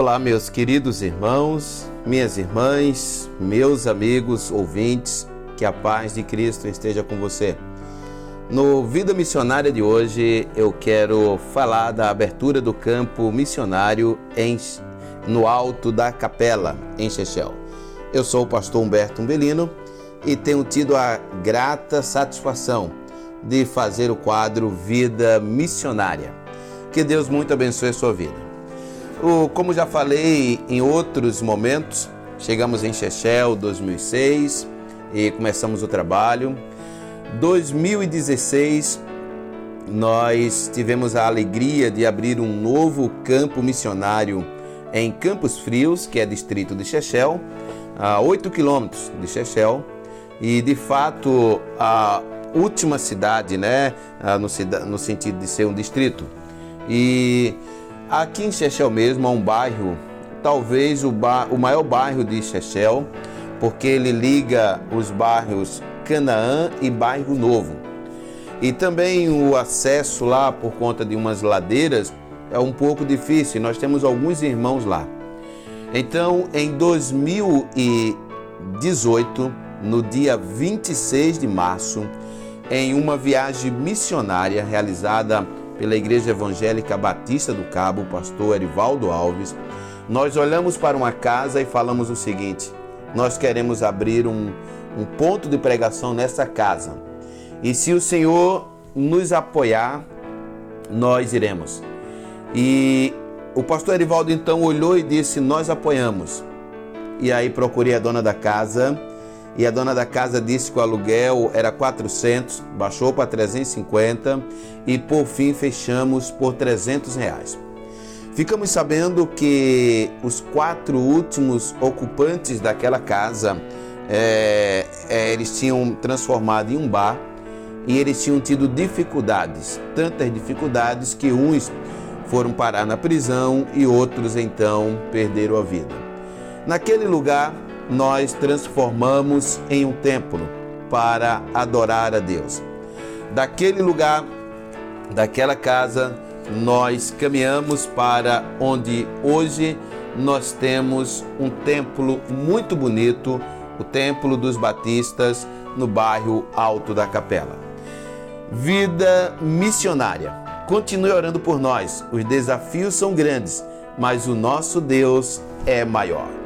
Olá, meus queridos irmãos, minhas irmãs, meus amigos, ouvintes, que a paz de Cristo esteja com você. No Vida Missionária de hoje, eu quero falar da abertura do campo missionário em, no alto da Capela, em Chechel. Eu sou o pastor Humberto Umbelino e tenho tido a grata satisfação de fazer o quadro Vida Missionária. Que Deus muito abençoe a sua vida. Como já falei em outros momentos, chegamos em Chechel 2006 e começamos o trabalho. 2016 nós tivemos a alegria de abrir um novo campo missionário em Campos Frios, que é distrito de Chechel, a 8 quilômetros de Chechel, e de fato a última cidade, né, no, no sentido de ser um distrito. E Aqui em Chechel mesmo há um bairro, talvez o, bar, o maior bairro de Chechel, porque ele liga os bairros Canaã e Bairro Novo. E também o acesso lá por conta de umas ladeiras é um pouco difícil. Nós temos alguns irmãos lá. Então, em 2018, no dia 26 de março, em uma viagem missionária realizada pela Igreja Evangélica Batista do Cabo, o pastor Erivaldo Alves, nós olhamos para uma casa e falamos o seguinte: nós queremos abrir um, um ponto de pregação nessa casa. E se o Senhor nos apoiar, nós iremos. E o pastor Erivaldo então olhou e disse: Nós apoiamos. E aí procurei a dona da casa e a dona da casa disse que o aluguel era 400, baixou para 350 e por fim fechamos por 300 reais. Ficamos sabendo que os quatro últimos ocupantes daquela casa é, é, eles tinham transformado em um bar e eles tinham tido dificuldades, tantas dificuldades que uns foram parar na prisão e outros então perderam a vida. Naquele lugar nós transformamos em um templo para adorar a Deus. Daquele lugar, daquela casa, nós caminhamos para onde hoje nós temos um templo muito bonito, o Templo dos Batistas, no bairro Alto da Capela. Vida missionária. Continue orando por nós. Os desafios são grandes, mas o nosso Deus é maior.